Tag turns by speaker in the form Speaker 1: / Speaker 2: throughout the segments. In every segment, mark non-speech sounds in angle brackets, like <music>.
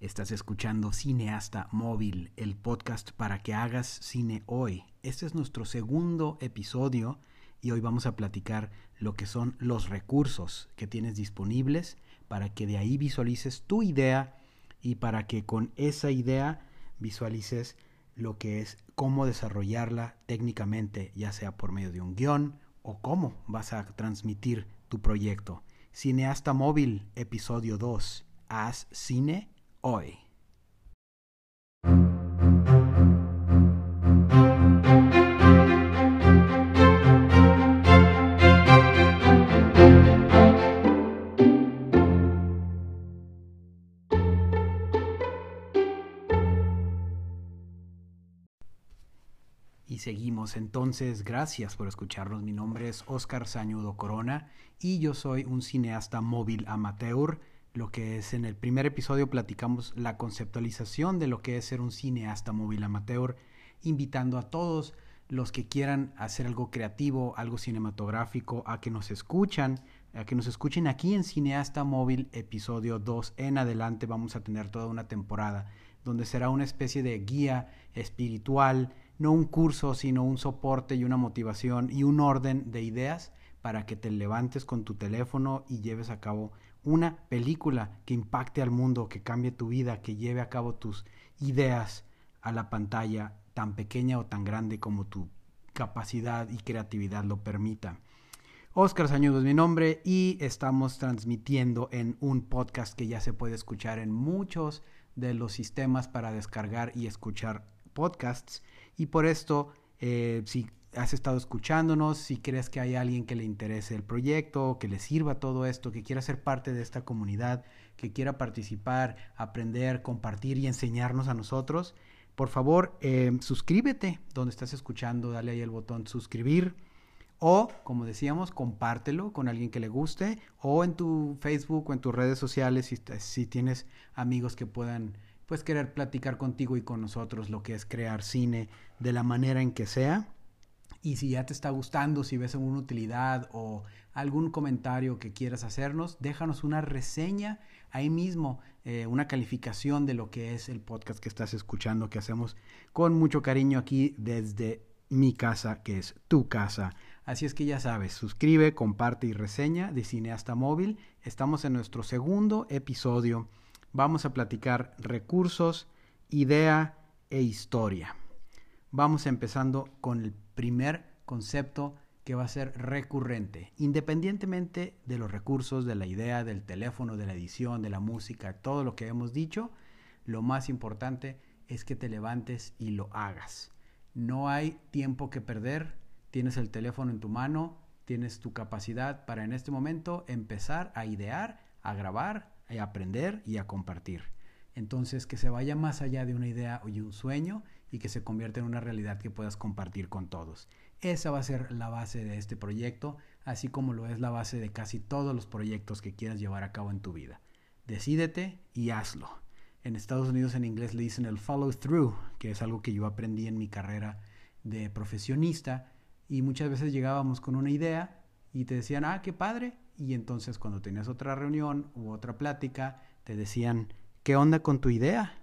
Speaker 1: Estás escuchando Cineasta Móvil, el podcast para que hagas cine hoy. Este es nuestro segundo episodio y hoy vamos a platicar lo que son los recursos que tienes disponibles para que de ahí visualices tu idea y para que con esa idea visualices lo que es cómo desarrollarla técnicamente, ya sea por medio de un guion o cómo vas a transmitir tu proyecto. Cineasta Móvil, episodio 2. Haz cine hoy. Y seguimos entonces, gracias por escucharnos. Mi nombre es Oscar Sañudo Corona y yo soy un cineasta móvil amateur lo que es en el primer episodio platicamos la conceptualización de lo que es ser un cineasta móvil amateur, invitando a todos los que quieran hacer algo creativo, algo cinematográfico, a que nos escuchan, a que nos escuchen aquí en Cineasta Móvil episodio 2 en adelante. Vamos a tener toda una temporada donde será una especie de guía espiritual, no un curso, sino un soporte y una motivación y un orden de ideas para que te levantes con tu teléfono y lleves a cabo una película que impacte al mundo, que cambie tu vida, que lleve a cabo tus ideas a la pantalla, tan pequeña o tan grande como tu capacidad y creatividad lo permita. Oscar Sañudo es mi nombre y estamos transmitiendo en un podcast que ya se puede escuchar en muchos de los sistemas para descargar y escuchar podcasts. Y por esto, eh, si has estado escuchándonos, si crees que hay alguien que le interese el proyecto, que le sirva todo esto, que quiera ser parte de esta comunidad, que quiera participar, aprender, compartir y enseñarnos a nosotros, por favor, eh, suscríbete donde estás escuchando, dale ahí el botón suscribir. O, como decíamos, compártelo con alguien que le guste. O en tu Facebook o en tus redes sociales, si, si tienes amigos que puedan pues querer platicar contigo y con nosotros lo que es crear cine de la manera en que sea. Y si ya te está gustando, si ves alguna utilidad o algún comentario que quieras hacernos, déjanos una reseña ahí mismo, eh, una calificación de lo que es el podcast que estás escuchando, que hacemos con mucho cariño aquí desde mi casa, que es tu casa. Así es que ya sabes, suscribe, comparte y reseña de Cineasta Móvil. Estamos en nuestro segundo episodio. Vamos a platicar recursos, idea e historia. Vamos empezando con el primer concepto que va a ser recurrente, independientemente de los recursos, de la idea, del teléfono, de la edición, de la música, todo lo que hemos dicho, lo más importante es que te levantes y lo hagas. No hay tiempo que perder, tienes el teléfono en tu mano, tienes tu capacidad para en este momento empezar a idear, a grabar, a aprender y a compartir. Entonces, que se vaya más allá de una idea y un sueño y que se convierta en una realidad que puedas compartir con todos. Esa va a ser la base de este proyecto, así como lo es la base de casi todos los proyectos que quieras llevar a cabo en tu vida. Decídete y hazlo. En Estados Unidos en inglés le dicen el follow through, que es algo que yo aprendí en mi carrera de profesionista y muchas veces llegábamos con una idea y te decían, ah, qué padre, y entonces cuando tenías otra reunión u otra plática, te decían, ¿qué onda con tu idea?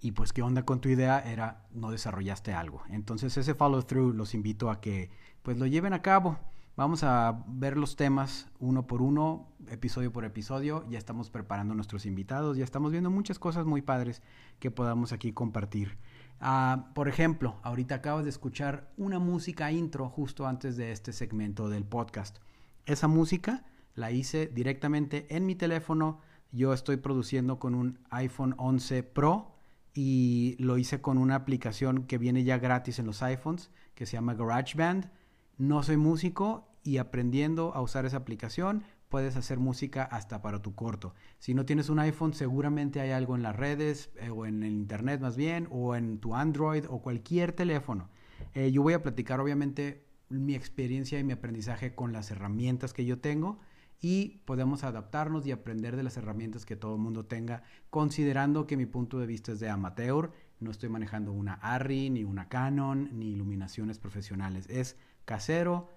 Speaker 1: Y pues, ¿qué onda con tu idea? Era, no desarrollaste algo. Entonces, ese follow through los invito a que, pues, lo lleven a cabo. Vamos a ver los temas uno por uno, episodio por episodio. Ya estamos preparando nuestros invitados, ya estamos viendo muchas cosas muy padres que podamos aquí compartir. Uh, por ejemplo, ahorita acabas de escuchar una música intro justo antes de este segmento del podcast. Esa música la hice directamente en mi teléfono yo estoy produciendo con un iPhone 11 Pro y lo hice con una aplicación que viene ya gratis en los iPhones que se llama GarageBand. No soy músico y aprendiendo a usar esa aplicación puedes hacer música hasta para tu corto. Si no tienes un iPhone, seguramente hay algo en las redes eh, o en el internet más bien o en tu Android o cualquier teléfono. Eh, yo voy a platicar obviamente mi experiencia y mi aprendizaje con las herramientas que yo tengo y podemos adaptarnos y aprender de las herramientas que todo el mundo tenga, considerando que mi punto de vista es de amateur, no estoy manejando una ARRI, ni una Canon, ni iluminaciones profesionales, es casero,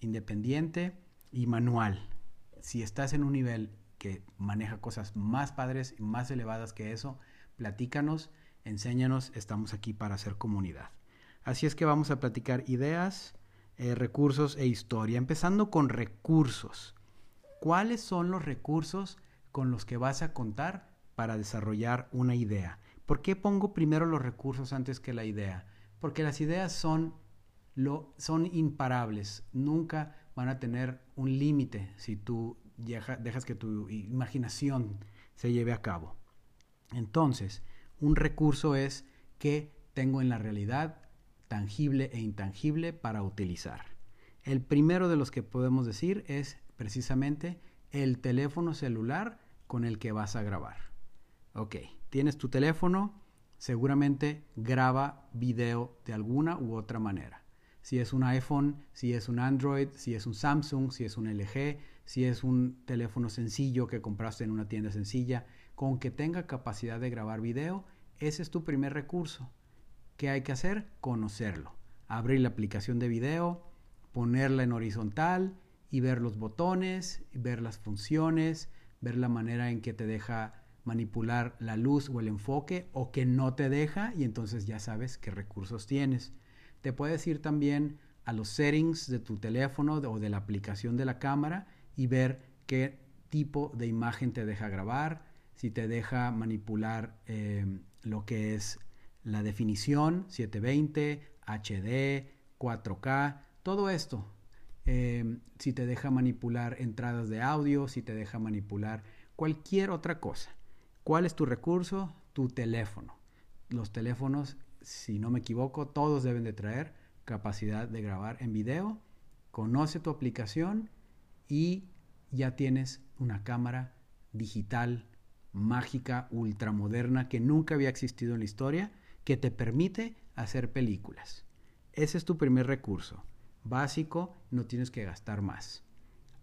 Speaker 1: independiente y manual. Si estás en un nivel que maneja cosas más padres y más elevadas que eso, platícanos, enséñanos, estamos aquí para hacer comunidad. Así es que vamos a platicar ideas, eh, recursos e historia, empezando con recursos. ¿Cuáles son los recursos con los que vas a contar para desarrollar una idea? ¿Por qué pongo primero los recursos antes que la idea? Porque las ideas son, son imparables, nunca van a tener un límite si tú dejas que tu imaginación se lleve a cabo. Entonces, un recurso es que tengo en la realidad tangible e intangible para utilizar. El primero de los que podemos decir es precisamente el teléfono celular con el que vas a grabar. Ok, tienes tu teléfono, seguramente graba video de alguna u otra manera. Si es un iPhone, si es un Android, si es un Samsung, si es un LG, si es un teléfono sencillo que compraste en una tienda sencilla, con que tenga capacidad de grabar video, ese es tu primer recurso. ¿Qué hay que hacer? Conocerlo. Abrir la aplicación de video, ponerla en horizontal y ver los botones, ver las funciones, ver la manera en que te deja manipular la luz o el enfoque o que no te deja y entonces ya sabes qué recursos tienes. Te puedes ir también a los settings de tu teléfono o de la aplicación de la cámara y ver qué tipo de imagen te deja grabar, si te deja manipular eh, lo que es la definición 720, HD, 4K, todo esto. Eh, si te deja manipular entradas de audio, si te deja manipular cualquier otra cosa. ¿Cuál es tu recurso? Tu teléfono. Los teléfonos, si no me equivoco, todos deben de traer capacidad de grabar en video. Conoce tu aplicación y ya tienes una cámara digital mágica, ultramoderna, que nunca había existido en la historia, que te permite hacer películas. Ese es tu primer recurso. Básico, no tienes que gastar más.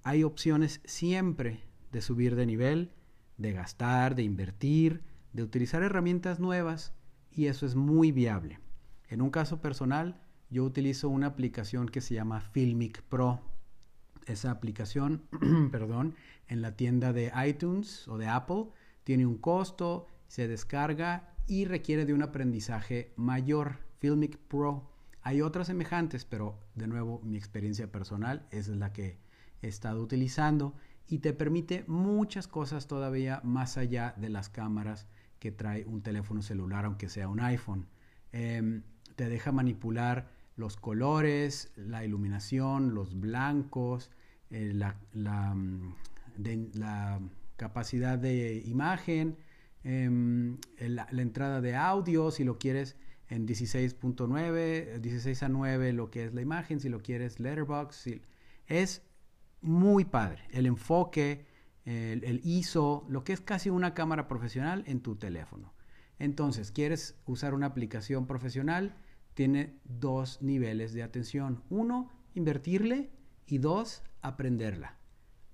Speaker 1: Hay opciones siempre de subir de nivel, de gastar, de invertir, de utilizar herramientas nuevas y eso es muy viable. En un caso personal, yo utilizo una aplicación que se llama Filmic Pro esa aplicación, <clears throat> perdón, en la tienda de iTunes o de Apple. Tiene un costo, se descarga y requiere de un aprendizaje mayor. Filmic Pro. Hay otras semejantes, pero de nuevo mi experiencia personal es la que he estado utilizando y te permite muchas cosas todavía más allá de las cámaras que trae un teléfono celular, aunque sea un iPhone. Em, te deja manipular los colores, la iluminación, los blancos, eh, la, mm, la, capacidad de imagen, em, la, entrada de audio, si lo quieres en 16.9, 16 a 9 lo que es la imagen, si lo quieres letterbox, es muy padre. El enfoque, el, el, ISO, lo que es casi una cámara profesional en tu teléfono. Entonces, quieres usar una aplicación profesional, tiene dos niveles de atención. Uno, invertirle y dos, aprenderla.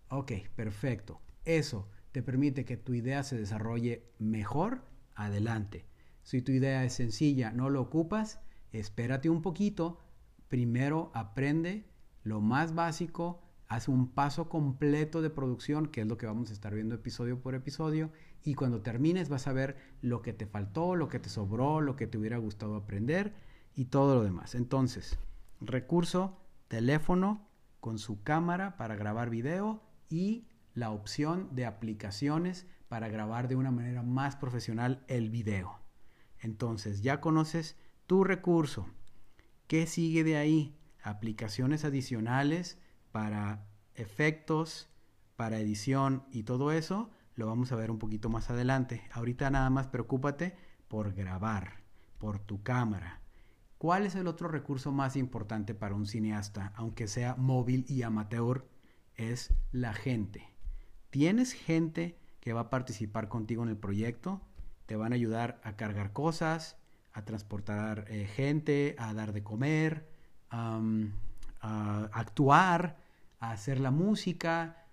Speaker 1: Ok, perfecto. Eso te permite que tu idea se desarrolle mejor. Adelante. Si tu idea es sencilla, no lo ocupas, espérate un poquito. Primero aprende lo más básico, haz un paso completo de producción, que es lo que vamos a estar viendo episodio por episodio, y cuando termines vas a ver lo que te faltó, lo que te sobró, lo que te hubiera gustado aprender y todo lo demás. Entonces, recurso, teléfono, con su cámara para grabar video y la opción de aplicaciones para grabar de una manera más profesional el video. Entonces ya conoces tu recurso. ¿Qué sigue de ahí? Aplicaciones adicionales para efectos, para edición y todo eso lo vamos a ver un poquito más adelante. Ahorita nada más preocúpate por grabar, por tu cámara, ¿Cuál es el otro recurso más importante para un cineasta, aunque sea móvil y amateur? Es la gente. ¿Tienes gente que va a participar contigo en el proyecto? Te van a ayudar a cargar cosas, a transportar eh, gente, a dar de comer, a actuar, a hacer la música,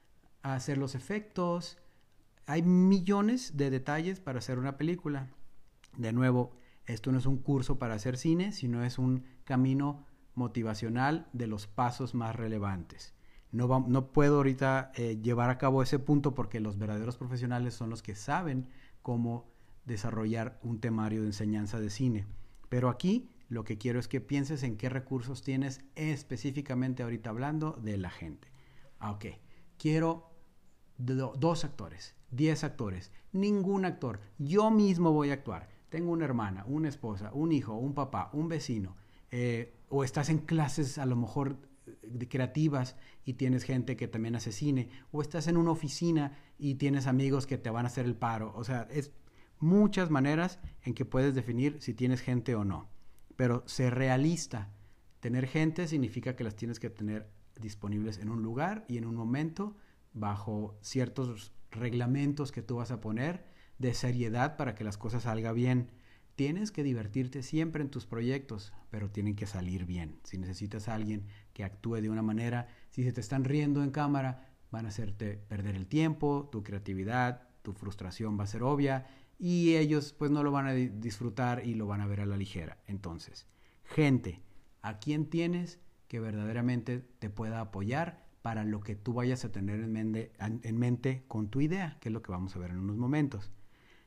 Speaker 1: a hacer los efectos. Hay millones de detalles para hacer una película. De nuevo, esto no es un curso para hacer cine, sino es un camino motivacional de los pasos más relevantes. No, no puedo ahorita eh, llevar a cabo ese punto porque los verdaderos profesionales son los que saben cómo desarrollar un temario de enseñanza de cine. Pero aquí lo que quiero es que pienses en qué recursos tienes específicamente ahorita hablando de la gente. Ah, ok, quiero dos actores, diez actores, ningún actor, yo mismo voy a actuar. Tengo una hermana, una esposa, un hijo, un papá, un vecino, eh, o estás en clases a lo mejor de creativas y tienes gente que también hace cine, o estás en una oficina y tienes amigos que te van a hacer el paro. O sea, es muchas maneras en que puedes definir si tienes gente o no. Pero ser realista. Tener gente significa que las tienes que tener disponibles en un lugar y en un momento bajo ciertos reglamentos que tú vas a poner de seriedad para que las cosas salgan bien. Tienes que divertirte siempre en tus proyectos, pero tienen que salir bien. Si necesitas a alguien que actúe de una manera, si se te están riendo en cámara, van a hacerte perder el tiempo, tu creatividad, tu frustración va a ser obvia y ellos pues no lo van a disfrutar y lo van a ver a la ligera. Entonces, gente, ¿a quién tienes que verdaderamente te pueda apoyar para lo que tú vayas a tener en mente, en mente con tu idea, que es lo que vamos a ver en unos momentos?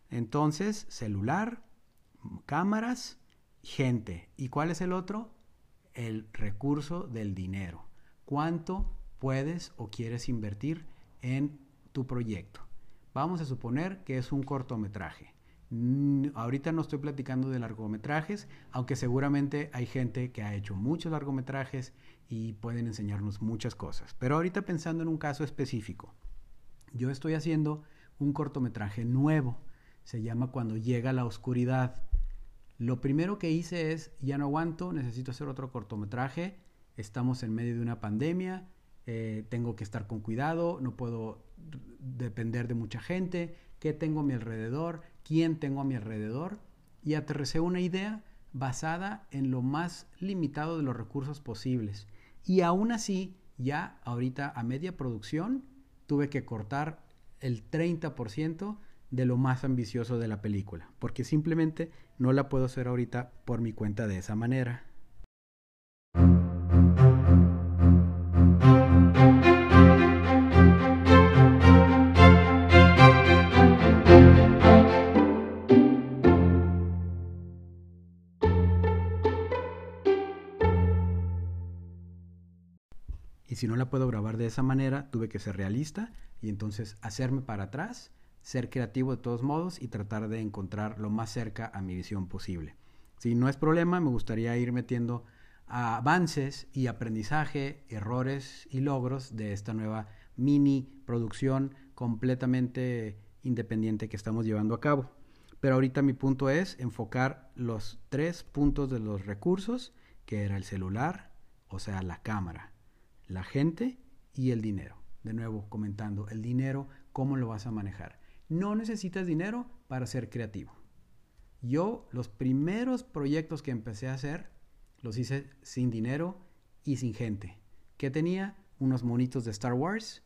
Speaker 1: Entonces, celular, cámaras, gente. ¿Y cuál es el otro? El recurso del dinero. ¿Cuánto puedes o quieres invertir en tu proyecto? Vamos a suponer que es un cortometraje. Ahorita no estoy platicando de largometrajes, aunque seguramente hay gente que ha hecho muchos largometrajes y pueden enseñarnos muchas cosas. Pero ahorita pensando en un caso específico, yo estoy haciendo un cortometraje nuevo. Se llama Cuando llega la oscuridad. Lo primero que hice es, ya no aguanto, necesito hacer otro cortometraje. Estamos en medio de una pandemia, eh, tengo que estar con cuidado, no puedo depender de mucha gente, qué tengo a mi alrededor, quién tengo a mi alrededor, y aterricé una idea basada en lo más limitado de los recursos posibles. Y aún así, ya ahorita a media producción, tuve que cortar el 30% de lo más ambicioso de la película, porque simplemente no la puedo hacer ahorita por mi cuenta de esa manera. Si no la puedo grabar de esa manera, tuve que ser realista y entonces hacerme para atrás, ser creativo de todos modos y tratar de encontrar lo más cerca a mi visión posible. Si no es problema, me gustaría ir metiendo avances y aprendizaje, errores y logros de esta nueva mini producción completamente independiente que estamos llevando a cabo. Pero ahorita mi punto es enfocar los tres puntos de los recursos, que era el celular, o sea, la cámara, la gente y el dinero. De nuevo, comentando, el dinero, ¿cómo lo vas a manejar? No necesitas dinero para ser creativo. Yo los primeros proyectos que empecé a hacer los hice sin dinero y sin gente. ¿Qué tenía? Unos monitos de Star Wars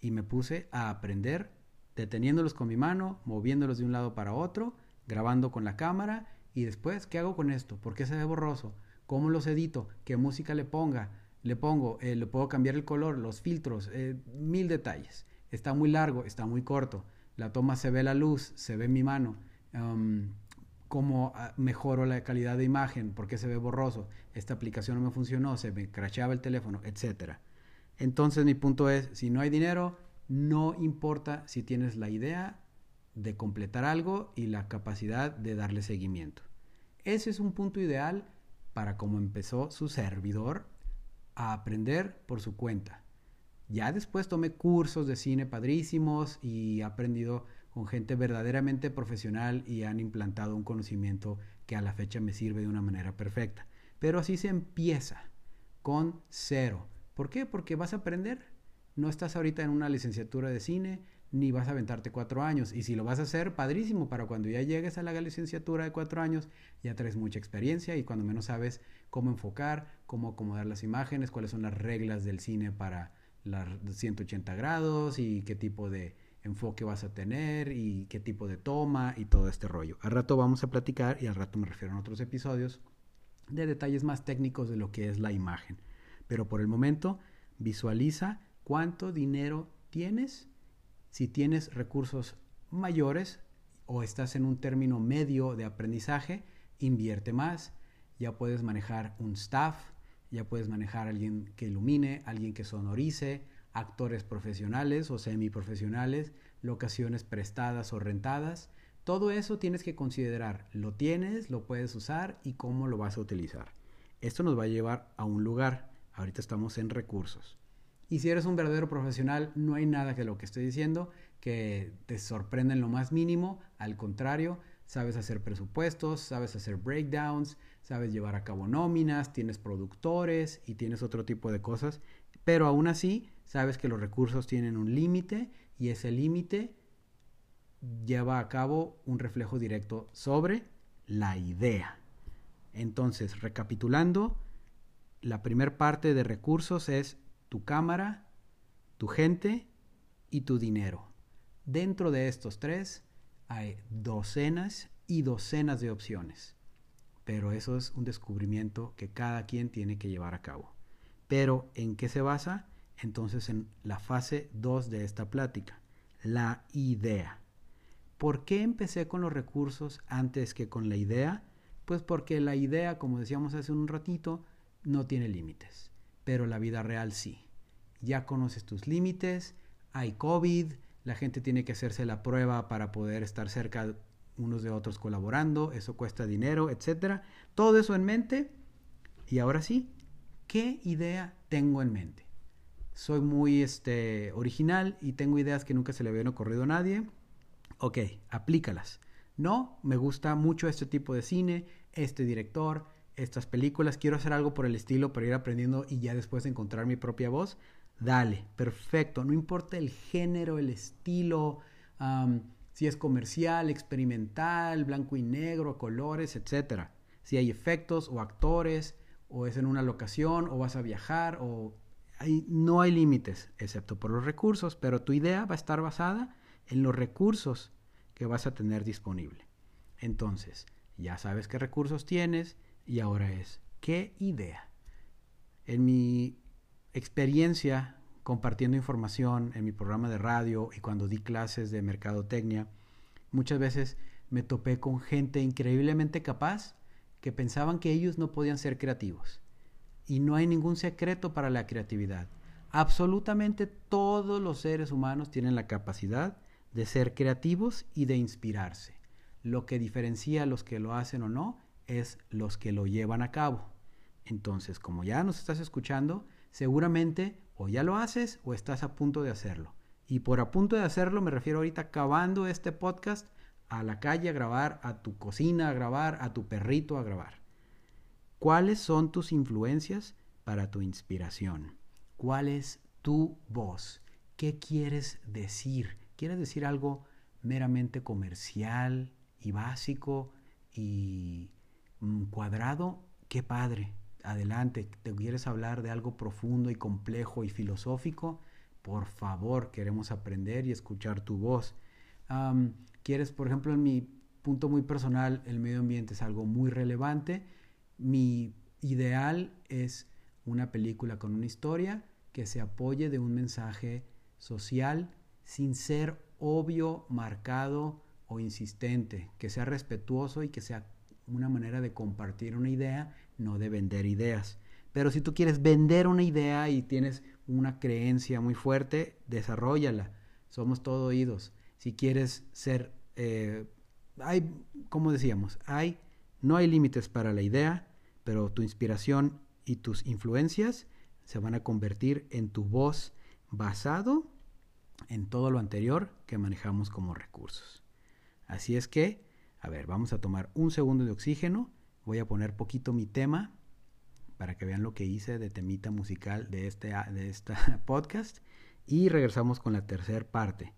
Speaker 1: y me puse a aprender deteniéndolos con mi mano, moviéndolos de un lado para otro, grabando con la cámara y después, ¿qué hago con esto? ¿Por qué se ve borroso? ¿Cómo los edito? ¿Qué música le ponga? Le pongo, eh, le puedo cambiar el color, los filtros, eh, mil detalles. Está muy largo, está muy corto. La toma se ve la luz, se ve mi mano. Cómo ah, mejoro la calidad de imagen, por qué se ve borroso, esta aplicación no me funcionó, se me crashaba el teléfono, etc. Entonces mi punto es, si no hay dinero, no importa si tienes la idea de completar algo y la capacidad de darle seguimiento. Ese es un punto ideal para cómo empezó su servidor a aprender por su cuenta. Ya después tomé cursos de cine padrísimos y he aprendido con gente verdaderamente profesional y han implantado un conocimiento que a la fecha me sirve de una manera perfecta. Pero así se empieza, con cero. ¿Por qué? Porque vas a aprender. No estás ahorita en una licenciatura de cine, ni vas a aventarte cuatro años. Y si lo vas a hacer, padrísimo, para cuando ya llegues a la licenciatura de cuatro años, ya traes mucha experiencia y cuando menos sabes cómo enfocar, cómo acomodar las imágenes, cuáles son las reglas del cine para las 180 grados y qué tipo de enfoque vas a tener y qué tipo de toma y todo este rollo. Al rato vamos a platicar y al rato me refiero a otros episodios de detalles más técnicos de lo que es la imagen. Pero por el momento Visualiza cuánto dinero tienes. Si tienes recursos mayores o estás en un término medio de aprendizaje, invierte más. Ya puedes manejar un staff, ya puedes manejar a alguien que ilumine, alguien que sonorice, actores profesionales o semiprofesionales, locaciones prestadas o rentadas. Todo eso tienes que considerar. Lo tienes, lo puedes usar y cómo lo vas a utilizar. Esto nos va a llevar a un lugar. Ahorita estamos en recursos. Y si eres un verdadero profesional, no hay nada que lo que estoy diciendo que te sorprenda en lo más mínimo. Al contrario, sabes hacer presupuestos, sabes hacer breakdowns, sabes llevar a cabo nóminas, tienes productores y tienes otro tipo de cosas. Pero aún así, sabes que los recursos tienen un límite y ese límite lleva a cabo un reflejo directo sobre la idea. Entonces, recapitulando, la primera parte de recursos es tu cámara, tu gente y tu dinero. Dentro de estos tres hay docenas y docenas de opciones, pero eso es un descubrimiento que cada quien tiene que llevar a cabo. Pero ¿en qué se basa? Entonces en la fase 2 de esta plática, la idea. ¿Por qué empecé con los recursos antes que con la idea? Pues porque la idea, como decíamos hace un ratito, no tiene límites pero la vida real sí. Ya conoces tus límites, hay COVID, la gente tiene que hacerse la prueba para poder estar cerca unos de otros colaborando, eso cuesta dinero, etc. Todo eso en mente. Y ahora sí, ¿qué idea tengo en mente? Soy muy este, original y tengo ideas que nunca se le habían ocurrido a nadie. Ok, aplícalas. No, me gusta mucho este tipo de cine, este director, estas películas, quiero hacer algo por el estilo para ir aprendiendo y ya después encontrar mi propia voz, dale, perfecto, no importa el género, el estilo, si es comercial, experimental, blanco y negro, colores, etc. Si hay efectos o actores, o es en una locación, o vas a viajar, o no hay límites, excepto por los recursos, pero tu idea va a estar basada en los recursos que vas a tener disponible. Entonces, ya sabes qué recursos tienes, y ahora es, ¿qué idea? En mi experiencia compartiendo información en mi programa de radio y cuando di clases de mercadotecnia, muchas veces me topé con gente increíblemente capaz que pensaban que ellos no podían ser creativos. Y no hay ningún secreto para la creatividad. Absolutamente todos los seres humanos tienen la capacidad de ser creativos y de inspirarse. Lo que diferencia a los que lo hacen o no es los que lo llevan a cabo. Entonces, como ya nos estás escuchando, seguramente o ya lo haces o estás a punto de hacerlo. Y por a punto de hacerlo me refiero ahorita acabando este podcast a la calle a grabar, a tu cocina a grabar, a tu perrito a grabar. ¿Cuáles son tus influencias para tu inspiración? ¿Cuál es tu voz? ¿Qué quieres decir? ¿Quieres decir algo meramente comercial y básico y cuadrado, qué padre. Adelante, ¿te quieres hablar de algo profundo y complejo y filosófico? Por favor, queremos aprender y escuchar tu voz. ¿Quieres, por ejemplo, en mi punto muy personal, el medio ambiente es algo muy relevante? Mi ideal es una película con una historia que se apoye de un mensaje social sin ser obvio, marcado o insistente, que sea respetuoso y que sea una manera de compartir una idea, no de vender ideas. Pero si tú quieres vender una idea y tienes una creencia muy fuerte, desarrollala. Somos todo oídos. Si quieres ser, eh, hay, como decíamos, hay, no hay límites para la idea, pero tu inspiración y tus influencias se van a convertir en tu voz basado en todo lo anterior que manejamos como recursos. Así es que a ver, vamos a tomar un segundo de oxígeno. Voy a poner poquito mi tema para que vean lo que hice de temita musical de este de esta <laughs> podcast. Y regresamos con la tercera parte.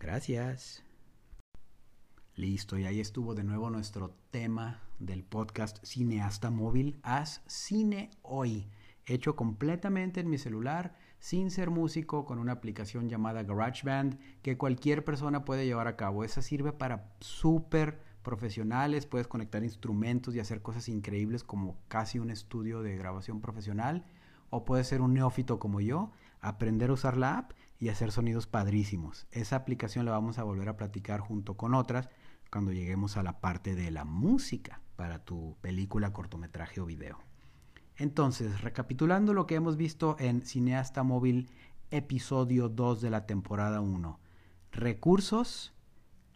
Speaker 1: Gracias. Listo, y ahí estuvo de nuevo nuestro tema del podcast Cineasta Móvil. Haz cine hoy, hecho completamente en mi celular sin ser músico con una aplicación llamada GarageBand que cualquier persona puede llevar a cabo. Esa sirve para súper profesionales, puedes conectar instrumentos y hacer cosas increíbles como casi un estudio de grabación profesional o puedes ser un neófito como yo, aprender a usar la app y hacer sonidos padrísimos. Esa aplicación la vamos a volver a platicar junto con otras cuando lleguemos a la parte de la música para tu película, cortometraje o video. Entonces, recapitulando lo que hemos visto en Cineasta Móvil episodio 2 de la temporada 1. Recursos,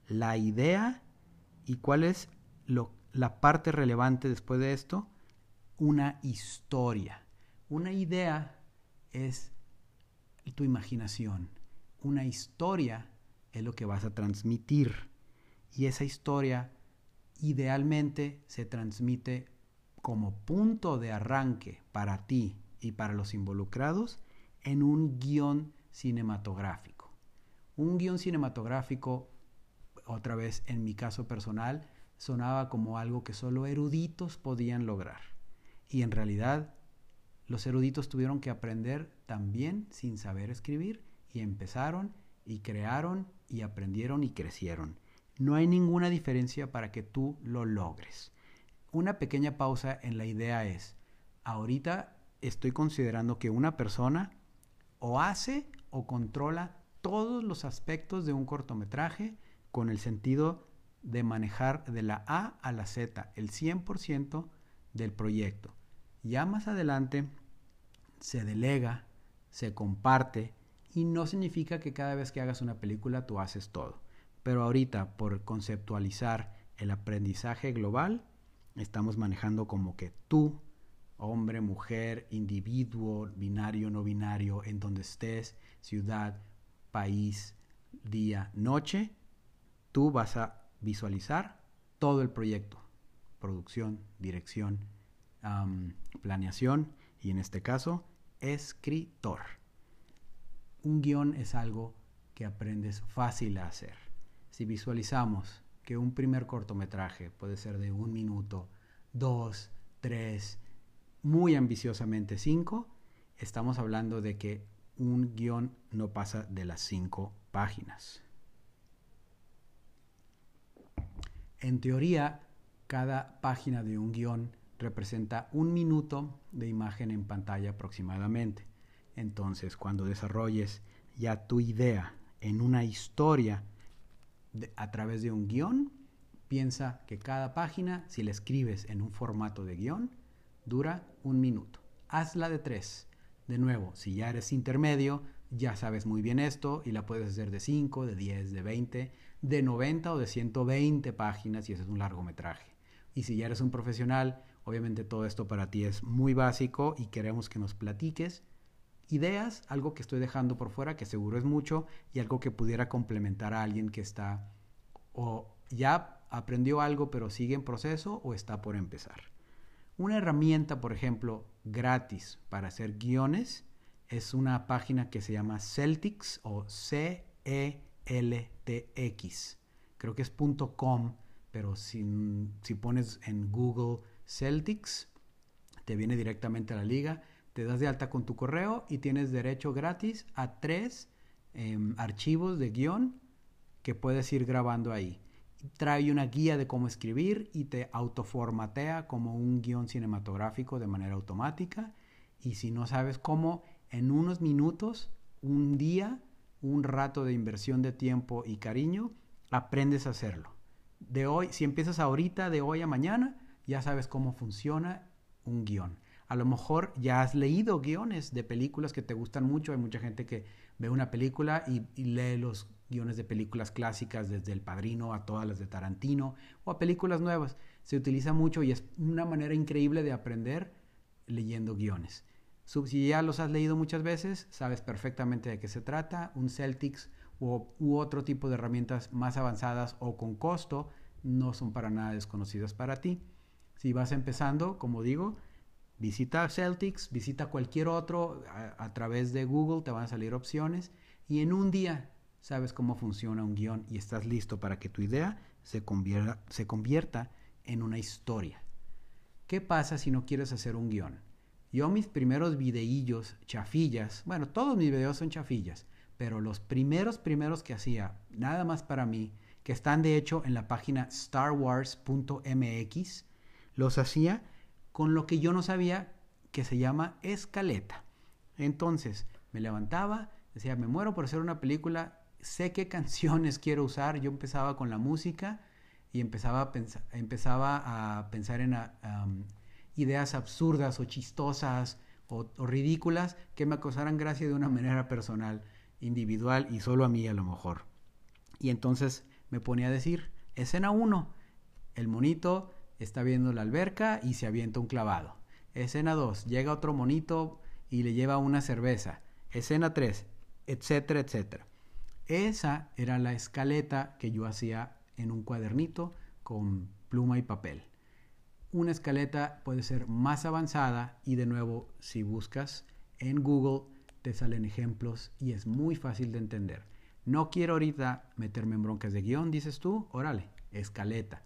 Speaker 1: la idea y cuál es la parte relevante después de esto, una historia. Una idea es tu imaginación. Una historia es lo que vas a transmitir. Y esa historia idealmente se transmite como punto de arranque para ti y para los involucrados en un guion cinematográfico. Un guion cinematográfico, otra vez en mi caso personal, sonaba como algo que solo eruditos podían lograr. Y en realidad los eruditos tuvieron que aprender también sin saber escribir y empezaron y crearon y aprendieron y crecieron. No hay ninguna diferencia para que tú lo logres. Una pequeña pausa en la idea es, ahorita estoy considerando que una persona o hace o controla todos los aspectos de un cortometraje con el sentido de manejar de la A a la Z el 100% del proyecto. Ya más adelante se delega, se comparte y no significa que cada vez que hagas una película tú haces todo. Pero ahorita por conceptualizar el aprendizaje global, estamos manejando como que tú hombre, mujer, individuo, binario, no binario, en donde estés, ciudad, país, día, noche, tú vas a visualizar todo el proyecto, producción, dirección, planeación y en este caso, escritor. Un guion es algo que aprendes fácil a hacer. Si visualizamos que un primer cortometraje puede ser de un minuto, dos, tres, muy ambiciosamente 5, estamos hablando de que un guion no pasa de las 5 páginas. En teoría, cada página de un guion representa un minuto de imagen en pantalla aproximadamente. Entonces, cuando desarrolles ya tu idea en una historia a través de un guion, piensa que cada página, si la escribes en un formato de guion, dura un minuto. Hazla de tres. De nuevo, si ya eres intermedio, ya sabes muy bien esto y la puedes hacer de 5, de 10, de 20, de 90 o de 120 páginas y ese es un largometraje. Y si ya eres un profesional, obviamente todo esto para ti es muy básico y queremos que nos platiques ideas, algo que estoy dejando por fuera, que seguro es mucho, y algo que pudiera complementar a alguien que está o ya aprendió algo pero sigue en proceso o está por empezar. Una herramienta, por ejemplo, gratis para hacer guiones es una página que se llama Celtics o C-E-L-T-X. Creo que es .com, pero si, si pones en Google Celtics, te viene directamente a la liga, te das de alta con tu correo y tienes derecho gratis a tres em, archivos de guion que puedes ir grabando ahí trae una guía de cómo escribir y te autoformatea como un guion cinematográfico de manera automática. Y si no sabes cómo, en unos minutos, un día, un rato de inversión de tiempo y cariño, aprendes a hacerlo. De hoy, si empiezas ahorita, de hoy a mañana, ya sabes cómo funciona un guion. A lo mejor ya has leído guiones de películas que te gustan mucho. Hay mucha gente que ve una película y, lee los guiones de películas clásicas, desde El Padrino a todas las de Tarantino o a películas nuevas. Se utiliza mucho y es una manera increíble de aprender leyendo guiones. Si ya los has leído muchas veces, sabes perfectamente de qué se trata. Un Celtics u, u otro tipo de herramientas más avanzadas o con costo no son para nada desconocidas para ti. Si vas empezando, como digo, visita Celtics, visita cualquier otro a, través de Google, te van a salir opciones y en un día sabes cómo funciona un guion y estás listo para que tu idea se convierta, se convierta en una historia. ¿Qué pasa si no quieres hacer un guion? Yo mis primeros videillos, chafillas, bueno, todos mis videos son chafillas, pero los primeros, primeros que hacía, nada más para mí, que están de hecho en la página starwars.mx, los hacía con lo que yo no sabía que se llama escaleta. Entonces, me levantaba, decía, me muero por hacer una película, sé qué <laughs> canciones quiero usar, yo empezaba con la música y empezaba a, pensar, en ideas absurdas o chistosas o, o, ridículas que me causaran gracia de una manera personal, individual y solo a mí a lo mejor. Y entonces me ponía a decir, escena 1, el monito está viendo la alberca y se avienta un clavado. Escena 2, llega otro monito y le lleva una cerveza. Escena 3, etcétera, etcétera. Esa era la escaleta que yo hacía en un cuadernito con pluma y papel. Una escaleta puede ser más avanzada y de nuevo si buscas en Google te salen ejemplos y es muy fácil de entender. No quiero ahorita meterme en broncas de guion, dices tú, órale, escaleta.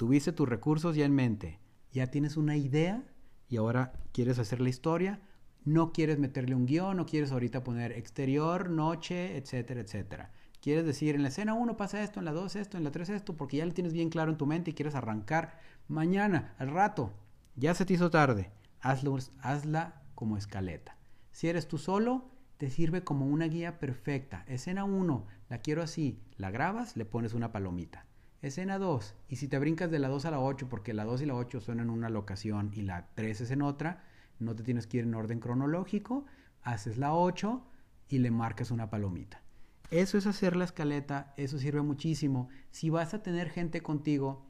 Speaker 1: Tuviste tus recursos ya en mente, ya tienes una idea y ahora quieres hacer la historia, no quieres meterle un guion, no quieres ahorita poner exterior, noche, etcétera, etcétera. Quieres decir, en la escena 1 pasa esto, en la 2 esto, en la 3 esto, porque ya lo tienes bien claro en tu mente y quieres arrancar mañana, al rato. Ya se te hizo tarde. Hazlo, hazla como escaleta. Si eres tú solo, te sirve como una guía perfecta. Escena 1, la quiero así. La grabas, le pones una palomita. Escena 2, y si te brincas de la 2 a la 8, porque la 2 y la 8 son en una locación y la 3 es en otra, no te tienes que ir en orden cronológico, haces la 8 y le marcas una palomita. Eso es hacer la escaleta, eso sirve muchísimo. Si vas a tener gente contigo,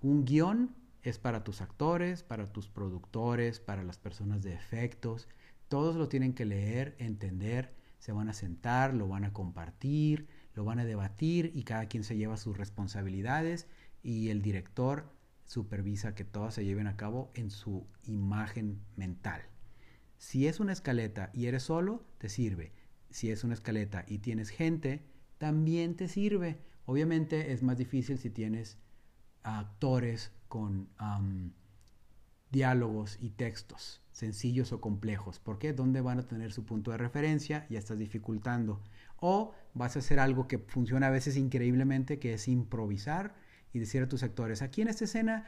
Speaker 1: un guion es para tus actores, para tus productores, para las personas de efectos. Todos lo tienen que leer, entender, se van a sentar, lo van a compartir, lo van a debatir y cada quien se lleva sus responsabilidades y el director supervisa que todas se lleven a cabo en su imagen mental. Si es una escaleta y eres solo, te sirve. Si es una escaleta y tienes gente, también te sirve. Obviamente es más difícil si tienes actores con diálogos y textos sencillos o complejos. ¿Por qué? ¿Dónde van a tener su punto de referencia? Ya estás dificultando. O vas a hacer algo que funciona a veces increíblemente, que es improvisar y decir a tus actores, aquí en esta escena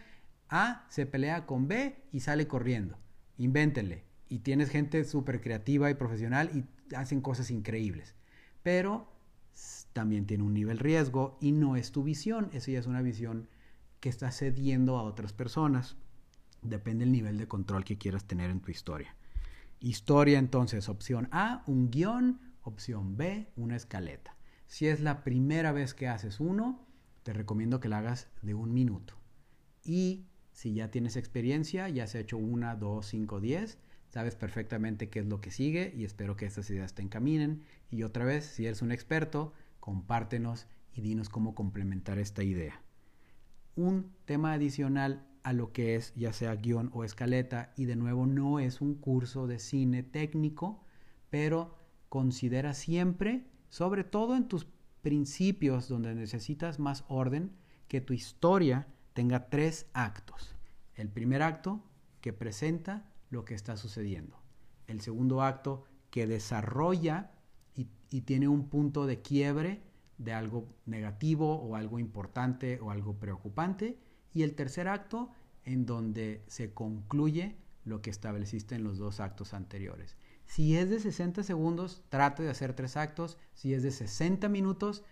Speaker 1: A se pelea con B y sale corriendo. Invéntenle. Y tienes gente súper creativa y profesional y hacen cosas increíbles. Pero también tiene un nivel riesgo y no es tu visión. Eso ya es una visión que está cediendo a otras personas. Depende del nivel de control que quieras tener en tu historia. Historia entonces, opción A, un guion, opción B, una escaleta. Si es la primera vez que haces uno, te recomiendo que la hagas de un minuto. Y si ya tienes experiencia, ya se ha hecho una, dos, cinco, diez, sabes perfectamente qué es lo que sigue y espero que estas ideas te encaminen. Y otra vez, si eres un experto, compártenos y dinos cómo complementar esta idea. Un tema adicional a lo que es ya sea guion o escaleta y de nuevo no es un curso de cine técnico, pero considera siempre, sobre todo en tus principios donde necesitas más orden, que tu historia tenga tres actos. El primer acto que presenta lo que está sucediendo. El segundo acto que desarrolla y, y tiene un punto de quiebre de algo negativo o algo importante o algo preocupante. Y el tercer acto en donde se concluye lo que estableciste en los dos actos anteriores. Si es de 60 segundos, trate de hacer tres actos. Si es de 60 minutos,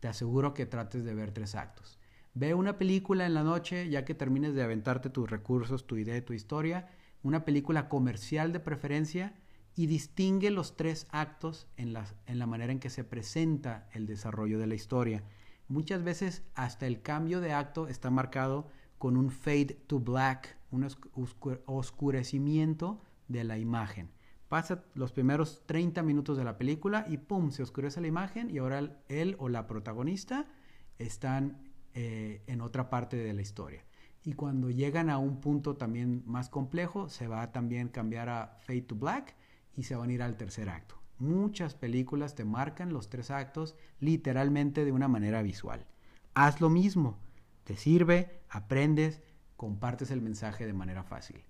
Speaker 1: te aseguro que trates de ver tres actos. Ve una película en la noche, ya que termines de aventarte tus recursos, tu idea, tu historia, una película comercial de preferencia y distingue los tres actos en la, en la manera en que se presenta el desarrollo de la historia. Muchas veces hasta el cambio de acto está marcado con un fade to black, un oscurecimiento de la imagen. Pasa los primeros 30 minutos de la película y ¡pum! se oscurece la imagen y ahora él o la protagonista están eh, en otra parte de la historia. Y cuando llegan a un punto también más complejo, se va a también cambiar a Fade to Black y se van a ir al tercer acto. Muchas películas te marcan los tres actos literalmente de una manera visual. Haz lo mismo. Te sirve, aprendes, compartes el mensaje de manera fácil.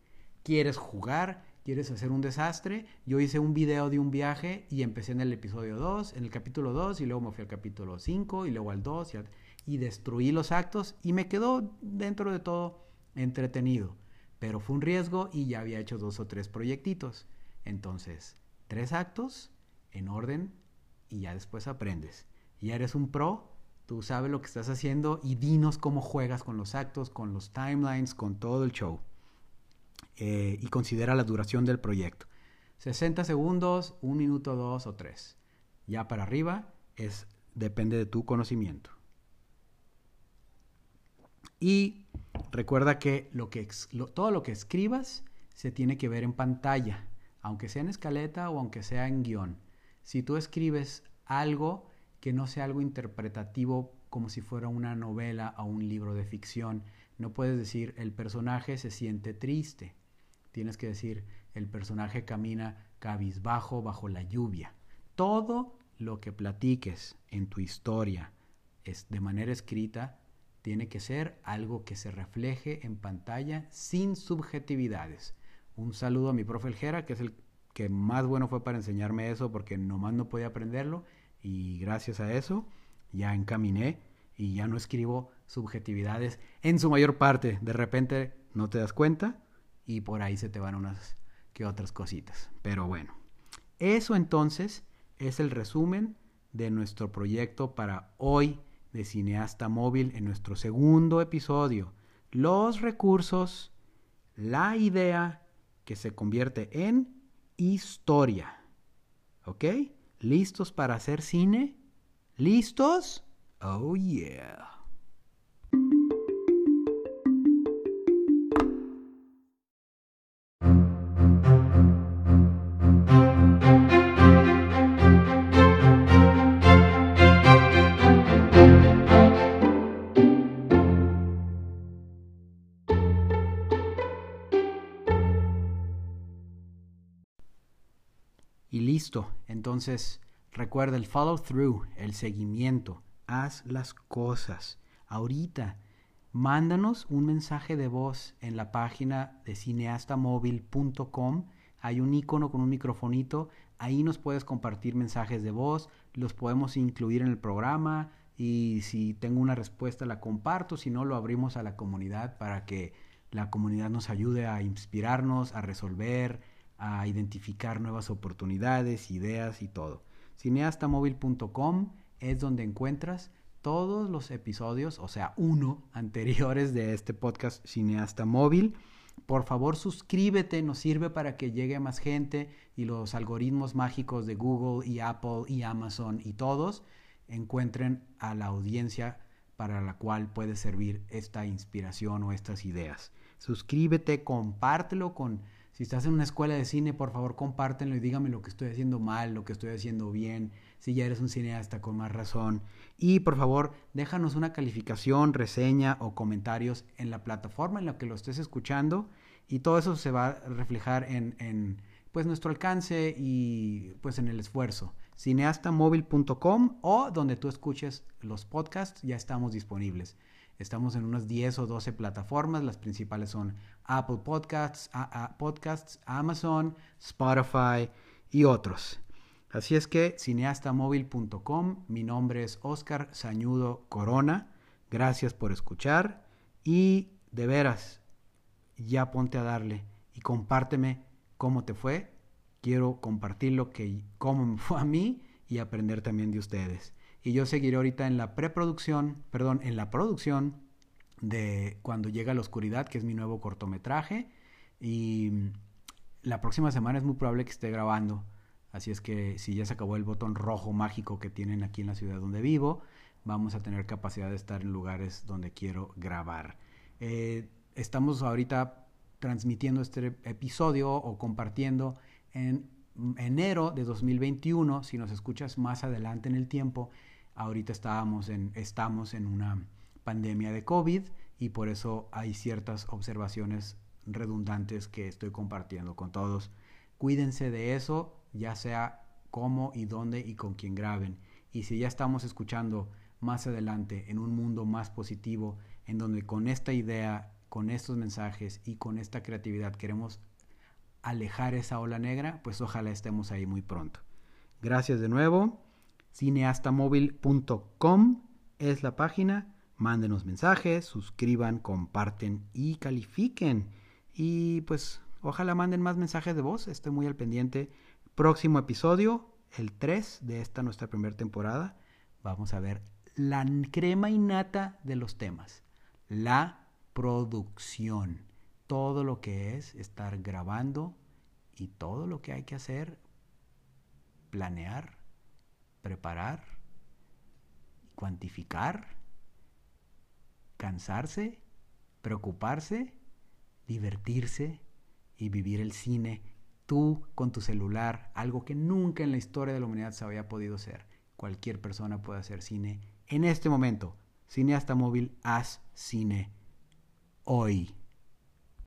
Speaker 1: ¿Quieres jugar? ¿Quieres hacer un desastre? Yo hice un video de un viaje y empecé en el episodio 2, en el capítulo 2 y luego me fui al capítulo 5 y luego al 2 y, y destruí los actos y me quedó dentro de todo entretenido. Pero fue un riesgo y ya había hecho dos o tres proyectitos. Entonces, tres actos en orden y ya después aprendes. Ya eres un pro, tú sabes lo que estás haciendo y dinos cómo juegas con los actos, con los timelines, con todo el show. Eh, y considera la duración del proyecto. 60 segundos, un minuto, dos o tres. Ya para arriba es depende de tu conocimiento. Y recuerda que, lo que todo lo que escribas se tiene que ver en pantalla, aunque sea en escaleta o aunque sea en guion. Si tú escribes algo que no sea algo interpretativo como si fuera una novela o un libro de ficción, no puedes decir el personaje se siente triste. Tienes que decir el personaje camina cabizbajo bajo la lluvia. Todo lo que platiques en tu historia es de manera escrita tiene que ser algo que se refleje en pantalla sin subjetividades. Un saludo a mi profe Eljera, que es el que más bueno fue para enseñarme eso porque nomás no podía aprenderlo y gracias a eso ya encaminé y ya no escribo subjetividades en su mayor parte. De repente no te das cuenta y por ahí se te van unas que otras cositas. Pero bueno, eso entonces es el resumen de nuestro proyecto para hoy de Cineasta Móvil en nuestro segundo episodio. Los recursos, la idea que se convierte en historia. ¿Ok? ¿Listos para hacer cine? ¿Listos? Oh yeah. Entonces, recuerda el follow through, el seguimiento. Haz las cosas. Ahorita, mándanos un mensaje de voz en la página de cineastamóvil.com. Hay un icono con un microfonito. Ahí nos puedes compartir mensajes de voz. Los podemos incluir en el programa. Y si tengo una respuesta, la comparto. Si no, lo abrimos a la comunidad para que la comunidad nos ayude a inspirarnos, a resolver, a identificar nuevas oportunidades, ideas y todo. Cineastamóvil.com es donde encuentras todos los episodios, o sea, uno <laughs> anteriores de este podcast Cineasta Móvil. Por favor, suscríbete, nos sirve para que llegue más gente y los algoritmos mágicos de Google y Apple y Amazon y todos encuentren a la audiencia para la cual puede servir esta inspiración o estas ideas. Suscríbete, compártelo con si estás en una escuela de cine, por favor compártenlo y dígame lo que estoy haciendo mal, lo que estoy haciendo bien, si ya eres un cineasta con más razón. Y por favor, déjanos una calificación, reseña o comentarios en la plataforma en la que lo estés escuchando y todo eso se va a reflejar en, en pues nuestro alcance y pues en el esfuerzo. cineastamóvil.com o donde tú escuches los podcasts ya estamos disponibles. Estamos en unas 10 o 12 plataformas. Las principales son Apple Podcasts, Podcasts, Amazon, Spotify y otros. Así es que cineastamóvil.com, mi nombre es Oscar Sañudo Corona. Gracias por escuchar y de veras, ya ponte a darle y compárteme cómo te fue. Quiero compartir lo que cómo me fue a mí y aprender también de ustedes. Y yo seguiré ahorita en la preproducción, perdón, en la producción de Cuando llega la oscuridad, que es mi nuevo cortometraje. Y la próxima semana es muy probable que esté grabando. Así es que si ya se acabó el botón rojo mágico que tienen aquí en la ciudad donde vivo, vamos a tener capacidad de estar en lugares donde quiero grabar. Eh, estamos ahorita transmitiendo este episodio o compartiendo en enero de 2021, si nos escuchas más adelante en el tiempo, Ahorita estábamos en, estamos en una pandemia de COVID y por eso hay ciertas observaciones redundantes que estoy compartiendo con todos. Cuídense de eso, ya sea cómo y dónde y con quién graben. Y si ya estamos escuchando más adelante en un mundo más positivo, en donde con esta idea, con estos mensajes y con esta creatividad queremos alejar esa ola negra, pues ojalá estemos ahí muy pronto. Gracias de nuevo cineastamóvil.com es la página. Mándenos mensajes, suscriban, comparten y califiquen. Y pues ojalá manden más mensajes de voz. Estoy muy al pendiente próximo episodio, el 3 de esta nuestra primera temporada, vamos a ver la crema innata de los temas, la producción, todo lo que es estar grabando y todo lo que hay que hacer, planear, preparar, cuantificar, cansarse, preocuparse, divertirse y vivir el cine tú con tu celular, algo que nunca en la historia de la humanidad se había podido hacer. Cualquier persona puede hacer cine en este momento. Cineasta móvil, haz cine hoy.